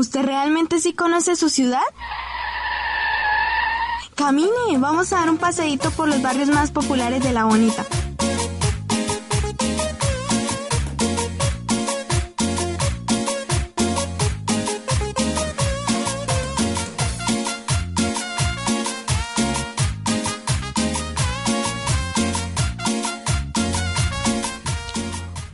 ¿usted realmente sí conoce su ciudad? Camine, vamos a dar un paseíto por los barrios más populares de La Bonita.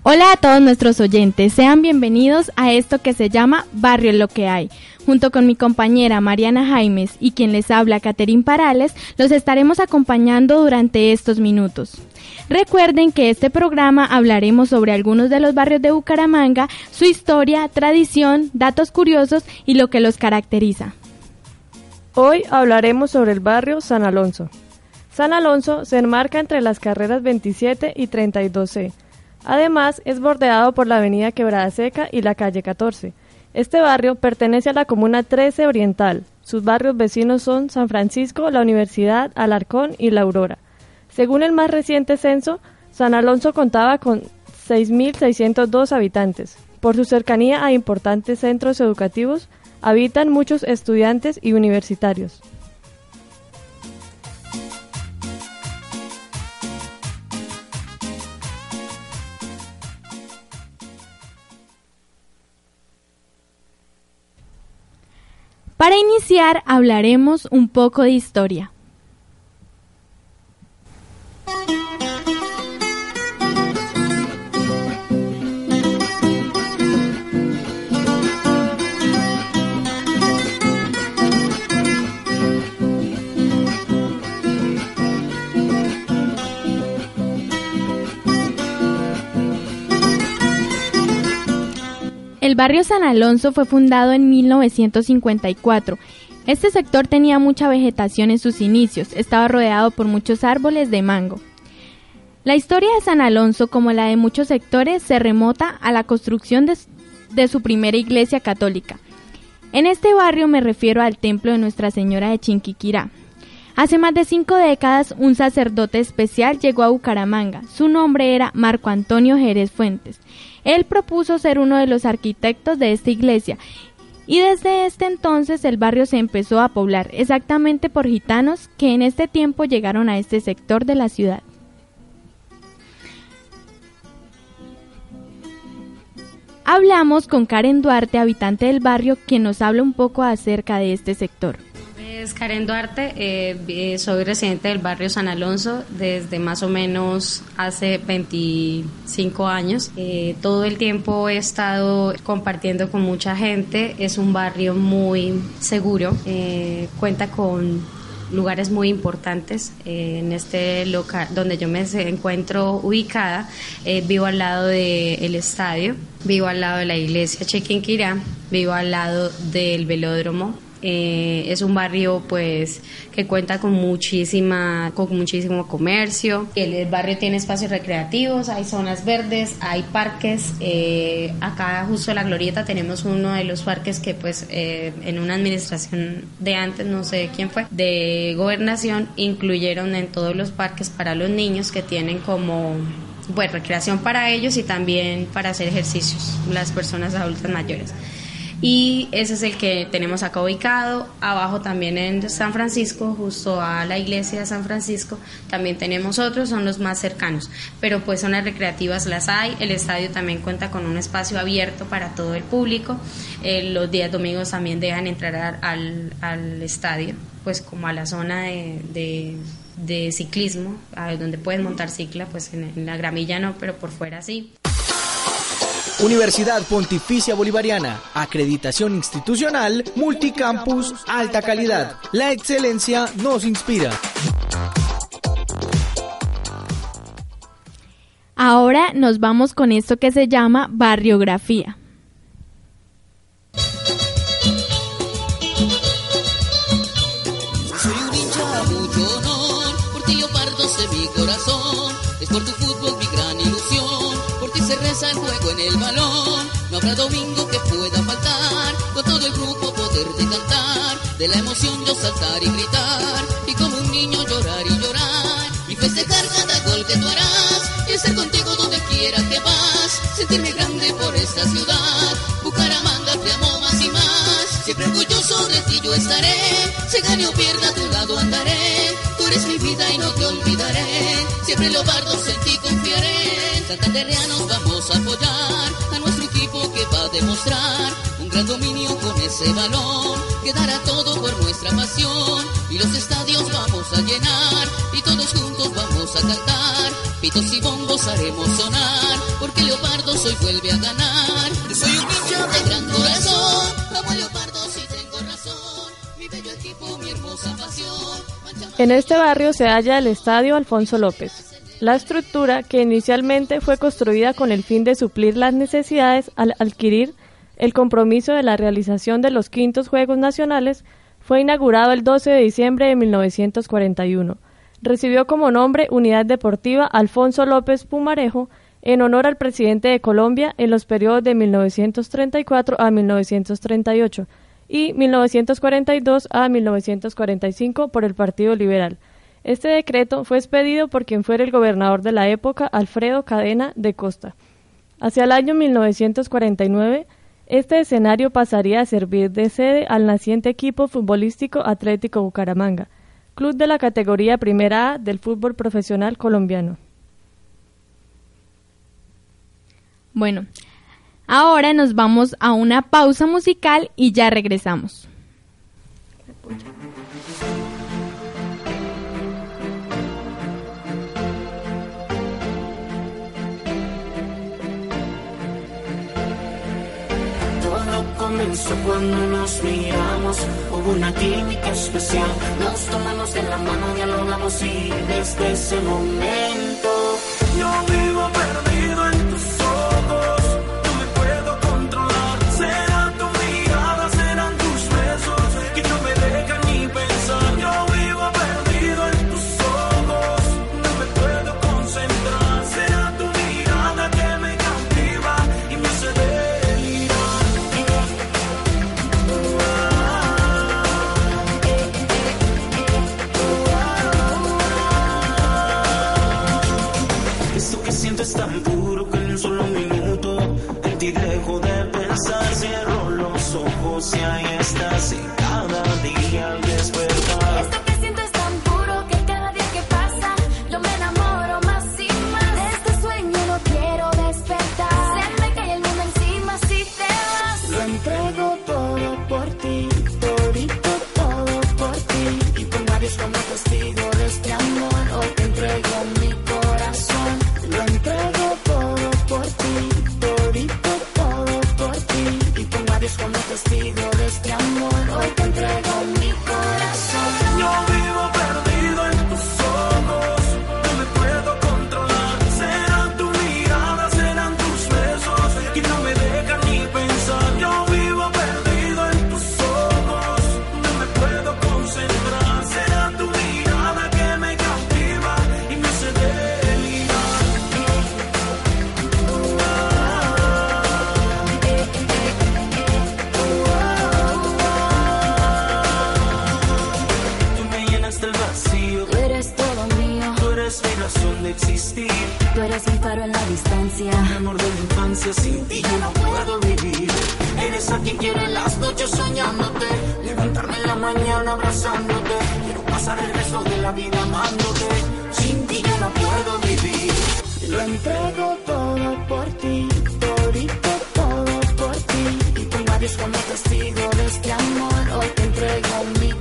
Hola a todos nuestros oyentes, sean bienvenidos a esto que se llama Barrio Lo que hay. Junto con mi compañera Mariana Jaimes y quien les habla Caterín Parales, los estaremos acompañando durante estos minutos. Recuerden que este programa hablaremos sobre algunos de los barrios de Bucaramanga, su historia, tradición, datos curiosos y lo que los caracteriza. Hoy hablaremos sobre el barrio San Alonso. San Alonso se enmarca entre las carreras 27 y 32C Además, es bordeado por la avenida Quebrada Seca y la calle 14. Este barrio pertenece a la comuna 13 Oriental. Sus barrios vecinos son San Francisco, la Universidad, Alarcón y La Aurora. Según el más reciente censo, San Alonso contaba con 6.602 habitantes. Por su cercanía a importantes centros educativos, habitan muchos estudiantes y universitarios. Para iniciar hablaremos un poco de historia. Barrio San Alonso fue fundado en 1954. Este sector tenía mucha vegetación en sus inicios, estaba rodeado por muchos árboles de mango. La historia de San Alonso, como la de muchos sectores, se remota a la construcción de, su primera iglesia católica. En este barrio me refiero al templo de Nuestra Señora de Chinquiquirá. Hace más de cinco décadas, un sacerdote especial llegó a Bucaramanga. Su nombre era Marco Antonio Jerez Fuentes. Él propuso ser uno de los arquitectos de esta iglesia y desde este entonces el barrio se empezó a poblar exactamente por gitanos que en este tiempo llegaron a este sector de la ciudad. Hablamos con Karen Duarte, habitante del barrio, quien nos habla un poco acerca de este sector es Karen Duarte, eh, eh, soy residente del barrio San Alonso desde más o menos hace 25 años. Eh, todo el tiempo he estado compartiendo con mucha gente, es un barrio muy seguro, cuenta con lugares muy importantes en este local donde yo me encuentro ubicada vivo al lado del estadio vivo al lado de la iglesia Chequinquirá vivo al lado del velódromo eh, es un barrio pues que cuenta con muchísima con muchísimo comercio. El, barrio tiene espacios recreativos hay zonas verdes hay parques. Eh, acá justo en la glorieta tenemos uno de los parques que pues eh, en una administración de antes no sé quién fue de gobernación incluyeron en todos los parques para los niños que tienen como bueno, recreación para ellos y también para hacer ejercicios las personas adultas mayores y ese es el que tenemos acá ubicado. Abajo también en San Francisco, justo a la iglesia de San Francisco, también tenemos otros, son los más cercanos, pero pues zonas recreativas las hay. El estadio también cuenta con un espacio abierto para todo el público. Eh, los días domingos también dejan entrar al, al estadio, pues como a la zona de, de, ciclismo, donde pueden montar cicla, pues en la gramilla no, pero por fuera sí. Universidad Pontificia Bolivariana, acreditación institucional, multicampus, alta calidad. La excelencia nos inspira. Ahora nos vamos con esto que se llama barriografía. Soy un hincha mucho honor, por ti yo parto de mi corazón, es por tu fútbol mi gran ilusión, se reza el juego en el balón, no habrá domingo que pueda faltar, con todo el grupo poderte cantar, de la emoción yo saltar y gritar, y como un niño llorar y llorar, y festejar cada gol que tú harás, y estar contigo donde quiera que vas, sentirme grande por esta ciudad, Bucaramanga te amo estaré, se gane o pierda a tu lado andaré. Siempre Leopardos en ti confiaré. Santandereanos vamos a apoyar a nuestro equipo que va a demostrar un gran dominio con ese balón. Que dará todo por nuestra pasión y los estadios vamos a llenar y todos juntos vamos a cantar. Pitos y bombos haremos sonar porque Leopardos hoy vuelve a ganar. Yo soy un niño de gran corazón, amo a Leopardos y tengo razón. Mi bello equipo, mi hermosa pasión. En este barrio se halla el Estadio Alfonso López. La estructura, que inicialmente fue construida con el fin de suplir las necesidades al adquirir el compromiso de la realización de los quintos Juegos Nacionales, fue inaugurado el 12 de diciembre de 1941. Recibió como nombre Unidad Deportiva Alfonso López Pumarejo en honor al presidente de Colombia en los periodos de 1934 a 1938 y 1942 a 1945 por el Partido Liberal. Este decreto fue expedido por quien fuera el gobernador de la época, Alfredo Cadena de Costa. Hacia el año 1949, este escenario pasaría a servir de sede al naciente equipo futbolístico Atlético Bucaramanga, club de la categoría Primera A del fútbol profesional colombiano. Bueno, ahora nos vamos a una pausa musical y ya regresamos. Todo comenzó cuando nos miramos, hubo una química especial, nos tomamos de la mano, dialogamos y desde ese momento yo vivo perdido tú eres mi razón de existir. tú eres un faro en la distancia. Mi amor de la infancia, sin ti yo no puedo vivir. Eres a quien quiere las noches soñándote, levantarme en la mañana abrazándote. Quiero pasar el resto de la vida amándote. Sin ti yo no puedo vivir. Lo entrego todo por ti, todito todo por ti. Y con labios como testigo de este amor, hoy te entrego mi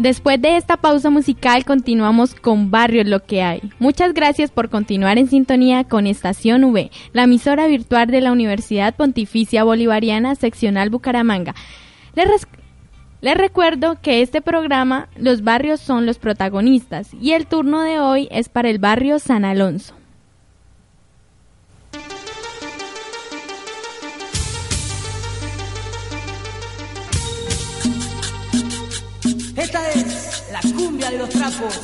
Después de esta pausa musical continuamos con Barrios lo que hay. Muchas gracias por continuar en sintonía con Estación V, la emisora virtual de la Universidad Pontificia Bolivariana Seccional Bucaramanga. Les, les recuerdo que este programa los barrios son los protagonistas y el turno de hoy es para el barrio San Alonso. La cumbia de los trapos.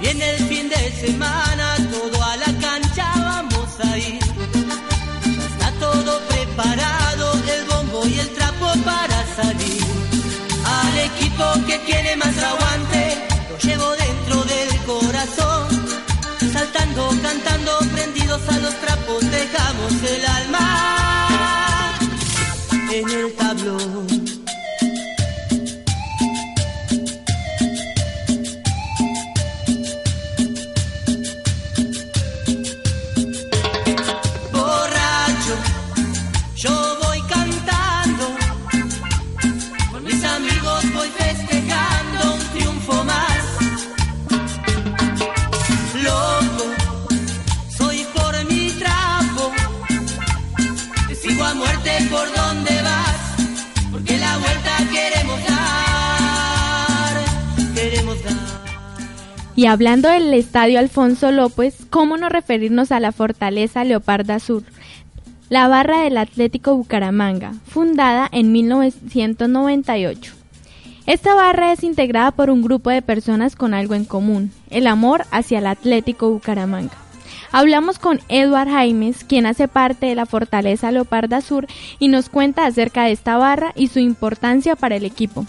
Viene el fin de semana, Y hablando del Estadio Alfonso López, ¿cómo no referirnos a la Fortaleza Leoparda Sur? La barra del Atlético Bucaramanga, fundada en 1998. Esta barra es integrada por un grupo de personas con algo en común, el amor hacia el Atlético Bucaramanga. Hablamos con Edward Jaimes, quien hace parte de la Fortaleza Leoparda Sur y nos cuenta acerca de esta barra y su importancia para el equipo.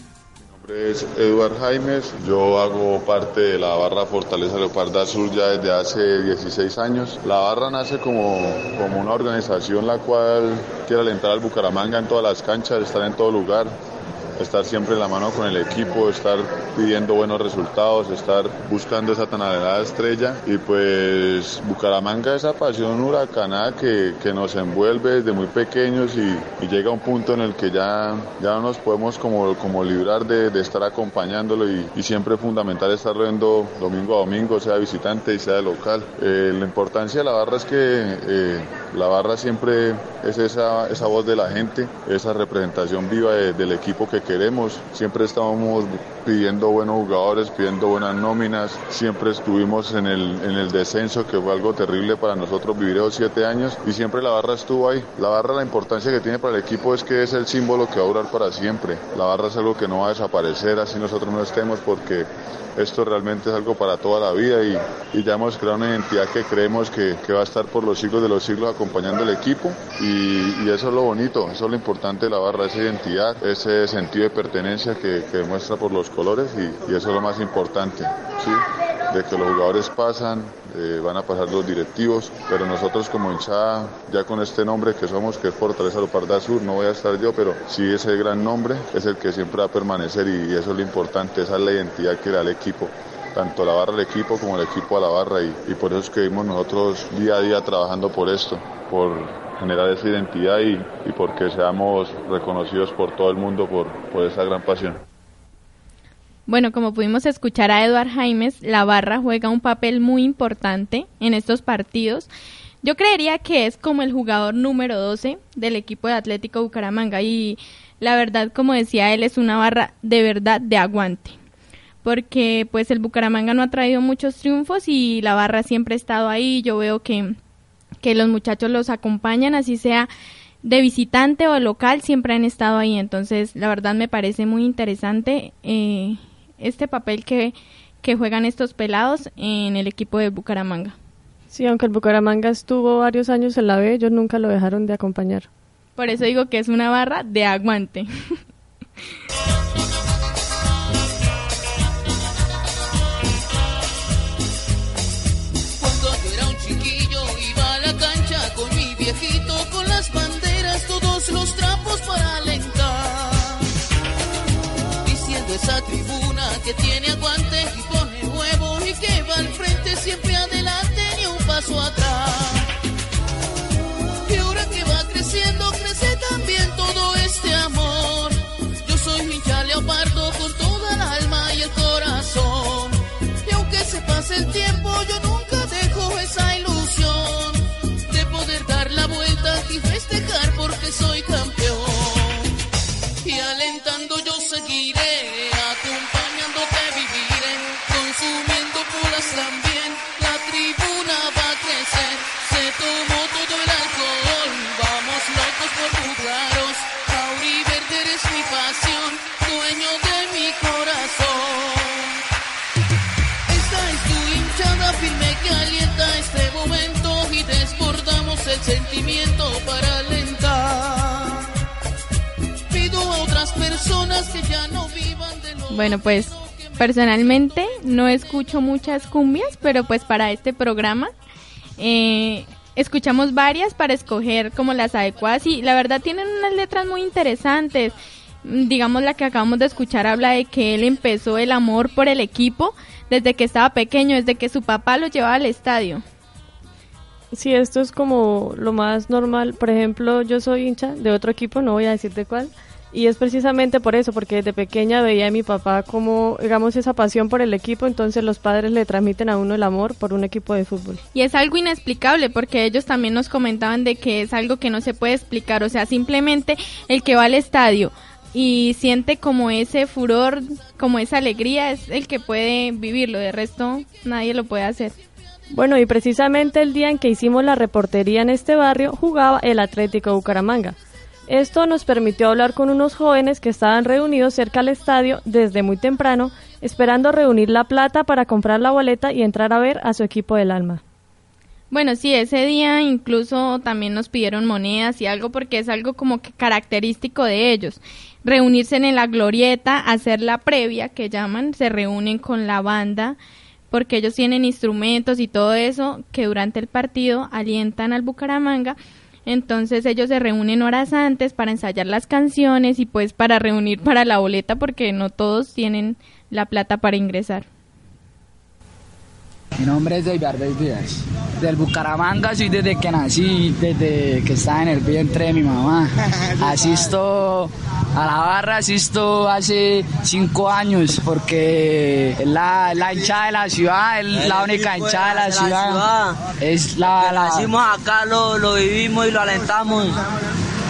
Nombre es Eduard Jaimes, yo hago parte de la barra Fortaleza Leoparda Sur ya desde hace 16 años. La barra nace como, como una organización la cual quiere alentar al Bucaramanga en todas las canchas, estar en todo lugar, estar siempre en la mano con el equipo, estar pidiendo buenos resultados, estar buscando esa tan anhelada estrella. Y pues Bucaramanga esa pasión huracanada que, que nos envuelve desde muy pequeños y, y llega un punto en el que ya, ya no nos podemos como, como librar de, de estar acompañándolo y, y siempre es fundamental estar viendo domingo a domingo, sea visitante y sea de local. Eh, la importancia de la barra es que eh, la barra siempre es esa, esa voz de la gente, esa representación viva de- del equipo que queremos. Siempre estamos pidiendo buenos jugadores, pidiendo buenas nóminas. Siempre estuvimos en el, en el descenso, que fue algo terrible para nosotros vivir esos siete años. Y siempre la barra estuvo ahí. La barra, la importancia que tiene para el equipo es que es el símbolo que va a durar para siempre. La barra es algo que no va a desaparecer así nosotros no estemos porque esto realmente es algo para toda la vida y, y ya hemos creado una identidad que creemos que, que va a estar por los siglos de los siglos acompañando al equipo y, y eso es lo bonito, eso es lo importante de la barra, esa identidad, ese sentido de pertenencia que, que demuestra por los colores y, y eso es lo más importante, ¿sí? de que los jugadores pasan, eh, van a pasar los directivos, pero nosotros como hinchada, ya con este nombre que somos, que es Fortaleza Leoparda Sur, no voy a estar yo, pero sí ese gran nombre es el que siempre va a permanecer y, y eso es lo importante, esa es la identidad que da el equipo tanto la barra al equipo como el equipo a la barra y, y por eso es que vimos nosotros día a día trabajando por esto, por generar esa identidad y, porque seamos reconocidos por todo el mundo por, por esa gran pasión. Bueno, como pudimos escuchar a Eduard Jaimes, la barra juega un papel muy importante en estos partidos. Yo creería que es como el jugador número 12 del equipo de Atlético Bucaramanga y la verdad, como decía él, es una barra de verdad de aguante. Porque pues el Bucaramanga no ha traído muchos triunfos y la barra siempre ha estado ahí. Yo veo que, que los muchachos los acompañan, así sea de visitante o local, siempre han estado ahí. Entonces, la verdad me parece muy interesante eh, este papel que, que juegan estos pelados en el equipo de Bucaramanga. Sí, aunque el Bucaramanga estuvo varios años en la B, ellos nunca lo dejaron de acompañar. Por eso digo que es una barra de aguante. personas que ya no vivan de lo Bueno, pues personalmente no escucho muchas cumbias, pero pues para este programa eh, escuchamos varias para escoger como las adecuadas y la verdad tienen unas letras muy interesantes. Mm, Digamos la que acabamos de escuchar habla de que él empezó el amor por el equipo desde que estaba pequeño, desde que su papá lo llevaba al estadio. Sí, esto es como lo más normal. Por ejemplo, yo soy hincha de otro equipo, no voy a decir de cuál. Y es precisamente por eso, porque desde pequeña veía a mi papá como, digamos, esa pasión por el equipo, entonces los padres le transmiten a uno el amor por un equipo de fútbol. Y es algo inexplicable porque ellos también nos comentaban de que es algo que no se puede explicar, o sea, simplemente el que va al estadio y siente como ese furor, como esa alegría, es el que puede vivirlo, de resto nadie lo puede hacer. Bueno, y precisamente el día en que hicimos la reportería en este barrio jugaba el Atlético Bucaramanga. Esto nos permitió hablar con unos jóvenes que estaban reunidos cerca al estadio desde muy temprano, esperando reunir la plata para comprar la boleta y entrar a ver a su equipo del alma. Bueno, sí, ese día incluso también nos pidieron monedas y algo porque es algo como que característico de ellos. Reunirse en la glorieta, hacer la previa que llaman, se reúnen con la banda porque ellos tienen instrumentos y todo eso que durante el partido alientan al Bucaramanga. Entonces ellos se reúnen horas antes para ensayar las canciones y pues para reunir para la boleta porque no todos tienen la plata para ingresar. Mi nombre es David Arbez Díaz. Del Bucaramanga soy desde que nací, desde que estaba en el vientre de mi mamá. Asisto a la barra, asisto hace cinco años porque es la, la hinchada de la ciudad, es la única hinchada de la ciudad. Es la, la, Nacimos acá, lo, lo vivimos y lo alentamos.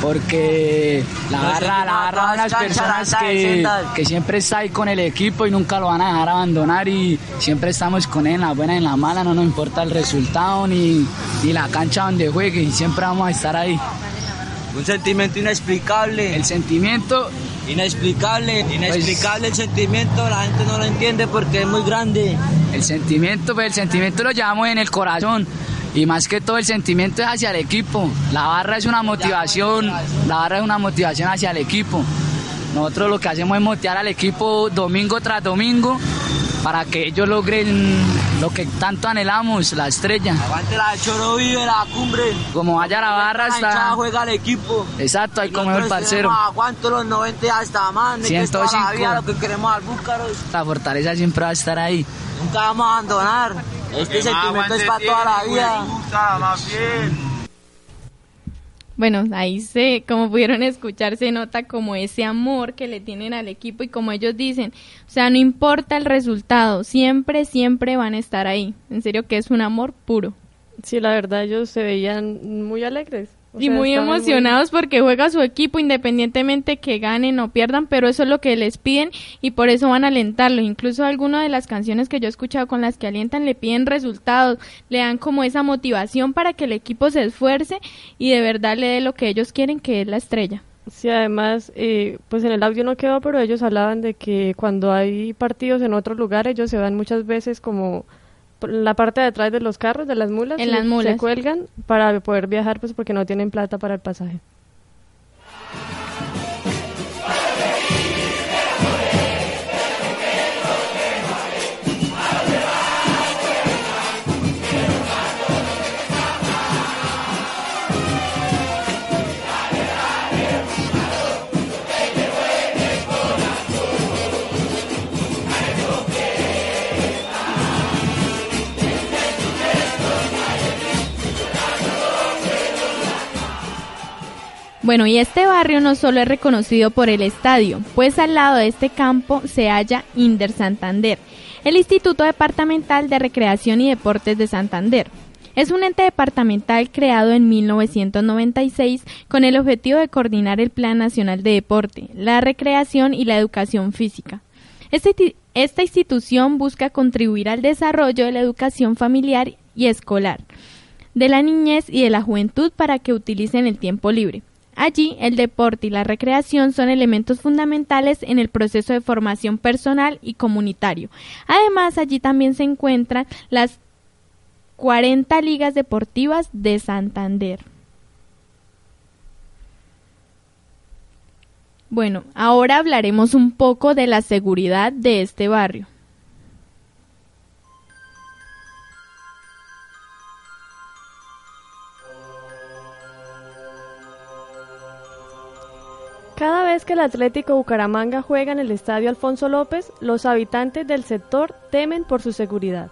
Porque la barra, la barra de las personas que, 60. que siempre está ahí con el equipo y nunca lo van a dejar abandonar y siempre estamos con él en la buena y en la mala, no nos importa el resultado ni, ni la cancha donde juegue y siempre vamos a estar ahí. Un sentimiento inexplicable. El sentimiento Inexplicable, inexplicable el sentimiento, la gente no lo entiende porque es muy grande. El sentimiento, pues el sentimiento lo llevamos en el corazón y más que todo el sentimiento es hacia el equipo. La barra es una motivación, la barra es una motivación hacia el equipo. Nosotros lo que hacemos es motivar al equipo domingo tras domingo para que ellos logren lo que tanto anhelamos, la estrella. Aguante la de Choro vive, la cumbre. Como vaya la barra hasta... juega al equipo. Exacto, ahí como el parcero. Aguanto los 90 hasta más, que es toda la 105. vida lo que queremos al Búcaros. La fortaleza siempre va a estar ahí. Nunca vamos a abandonar. Este sentimiento es para toda la vida. Bueno, ahí se, como pudieron escuchar, se nota como ese amor que le tienen al equipo y como ellos dicen, o sea, no importa el resultado, siempre, siempre van a estar ahí. En serio que es un amor puro. Sí, la verdad ellos se veían muy alegres. O y sea, muy emocionados porque juega su equipo independientemente que ganen o pierdan, pero eso es lo que les piden y por eso van a alentarlo. Incluso algunas de las canciones que yo he escuchado con las que alientan le piden resultados, le dan como esa motivación para que el equipo se esfuerce y de verdad le dé lo que ellos quieren, que es la estrella. Sí, además, eh, pues en el audio no quedó, pero ellos hablaban de que cuando hay partidos en otros lugares, ellos se van muchas veces como la parte de atrás de los carros, de las mulas, En las mulas. se cuelgan para poder viajar, pues porque no tienen plata para el pasaje. Bueno, y este barrio no solo es reconocido por el estadio, pues al lado de este campo se halla Inder Santander, el Instituto Departamental de Recreación y Deportes de Santander. Es un ente departamental creado en 1996 con el objetivo de coordinar el Plan Nacional de Deporte, la recreación y la educación física. Este esta institución busca contribuir al desarrollo de la educación familiar y escolar, de la niñez y de la juventud para que utilicen el tiempo libre. Allí, el deporte y la recreación son elementos fundamentales en el proceso de formación personal y comunitario. Además, allí también se encuentran las 40 ligas deportivas de Santander. Bueno, ahora hablaremos un poco de la seguridad de este barrio. Cada vez que el Atlético Bucaramanga juega en el Estadio Alfonso López, los habitantes del sector temen por su seguridad.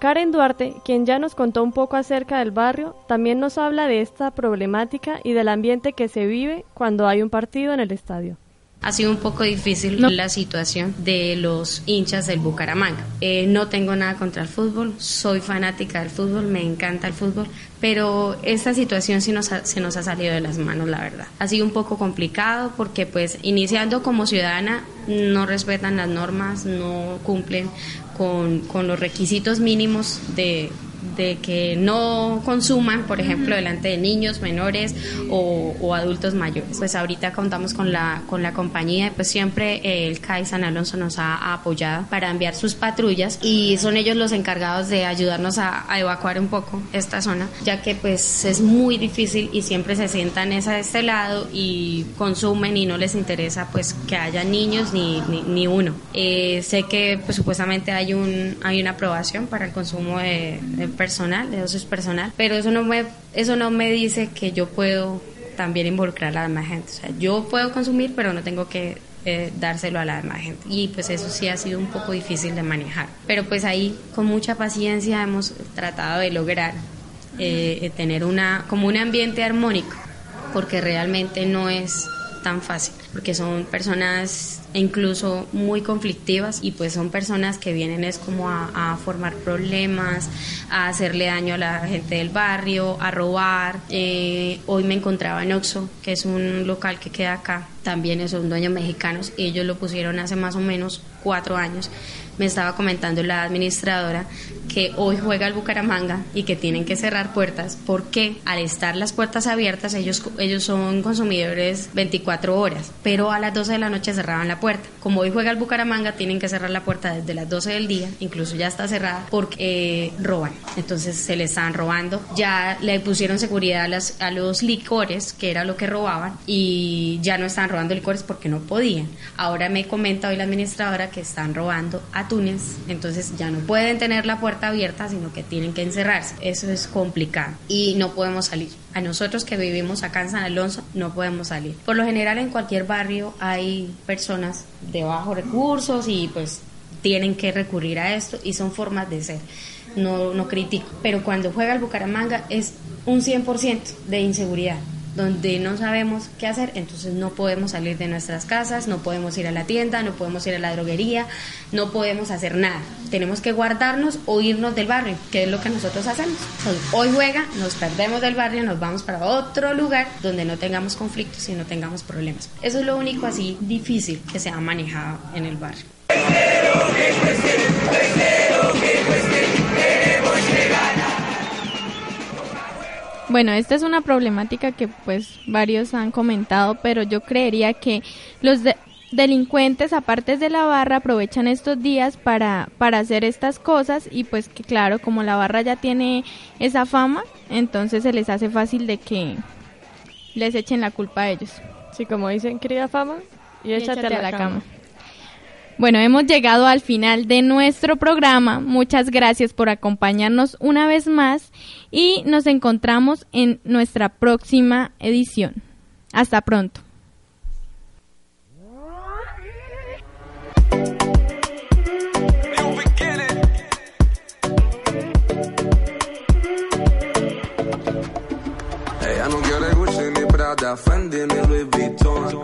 Karen Duarte, quien ya nos contó un poco acerca del barrio, también nos habla de esta problemática y del ambiente que se vive cuando hay un partido en el estadio. Ha sido un poco difícil la situación de los hinchas del Bucaramanga. Eh, no tengo nada contra el fútbol, soy fanática del fútbol, me encanta el fútbol, pero esta situación sí nos se nos ha salido de las manos, la verdad. Ha sido un poco complicado porque pues iniciando como ciudadana no respetan las normas, no cumplen con, con los requisitos mínimos de, de que no consuman, por ejemplo, delante de niños menores o, adultos mayores. Pues ahorita contamos con la, con la compañía, pues siempre eh, el CAI San Alonso nos ha, apoyado para enviar sus patrullas y son ellos los encargados de ayudarnos a, evacuar un poco esta zona, ya que pues es muy difícil y siempre se sientan esa de este lado y consumen y no les interesa pues que haya niños ni, ni, uno. Eh, sé que pues supuestamente hay, un, hay una aprobación para el consumo de, de personal, de es personal, pero eso no me, eso no me dice que yo puedo también involucrar a la demás gente. O sea, yo puedo consumir, pero no tengo que eh, dárselo a la demás gente. Y pues eso sí ha sido un poco difícil de manejar. Pero pues ahí con mucha paciencia hemos tratado de lograr eh, tener una, como un ambiente armónico, porque realmente no es tan fácil, porque son personas incluso muy conflictivas y pues son personas que vienen es como a, formar problemas, a hacerle daño a la gente del barrio, a robar. Eh, hoy me encontraba en Oxo, que es un local que queda acá, también son dueños mexicanos ellos lo pusieron hace más o menos cuatro años. Me estaba comentando la administradora que hoy juega el Bucaramanga y que tienen que cerrar puertas porque al estar las puertas abiertas ellos, ellos son consumidores 24 horas, pero a las 12 de la noche cerraban la puerta. Como hoy juega el Bucaramanga tienen que cerrar la puerta desde las 12 del día, incluso ya está cerrada porque eh, roban. Entonces se le estaban robando. Ya le pusieron seguridad a, las, a los licores, que era lo que robaban, y ya no están robando licores porque no podían. Ahora me comenta hoy la administradora que están robando a Túnez, entonces ya no pueden tener la puerta abierta, sino que tienen que encerrarse. Eso es complicado y no podemos salir. A nosotros que vivimos acá en San Alonso no podemos salir. Por lo general en cualquier barrio hay personas de bajos recursos y pues tienen que recurrir a esto y son formas de ser. No, no critico, pero cuando juega el Bucaramanga es un 100% de inseguridad donde no sabemos qué hacer, entonces no podemos salir de nuestras casas, no podemos ir a la tienda, no podemos ir a la droguería, no podemos hacer nada. Tenemos que guardarnos o irnos del barrio, que es lo que nosotros hacemos. hoy juega, nos perdemos del barrio, nos vamos para otro lugar donde no tengamos conflictos y no tengamos problemas. Eso es lo único así difícil que se ha manejado en el barrio. Bueno, esta es una problemática que pues varios han comentado, pero yo creería que los delincuentes, aparte de la barra, aprovechan estos días para, para hacer estas cosas y pues que claro, como la barra ya tiene esa fama, entonces se les hace fácil de que les echen la culpa a ellos. Sí, como dicen, querida fama, y échate, a la, cama. Bueno, hemos llegado al final de nuestro programa. Muchas gracias por acompañarnos una vez más y nos encontramos en nuestra próxima edición. Hasta pronto. No Louis Vuitton.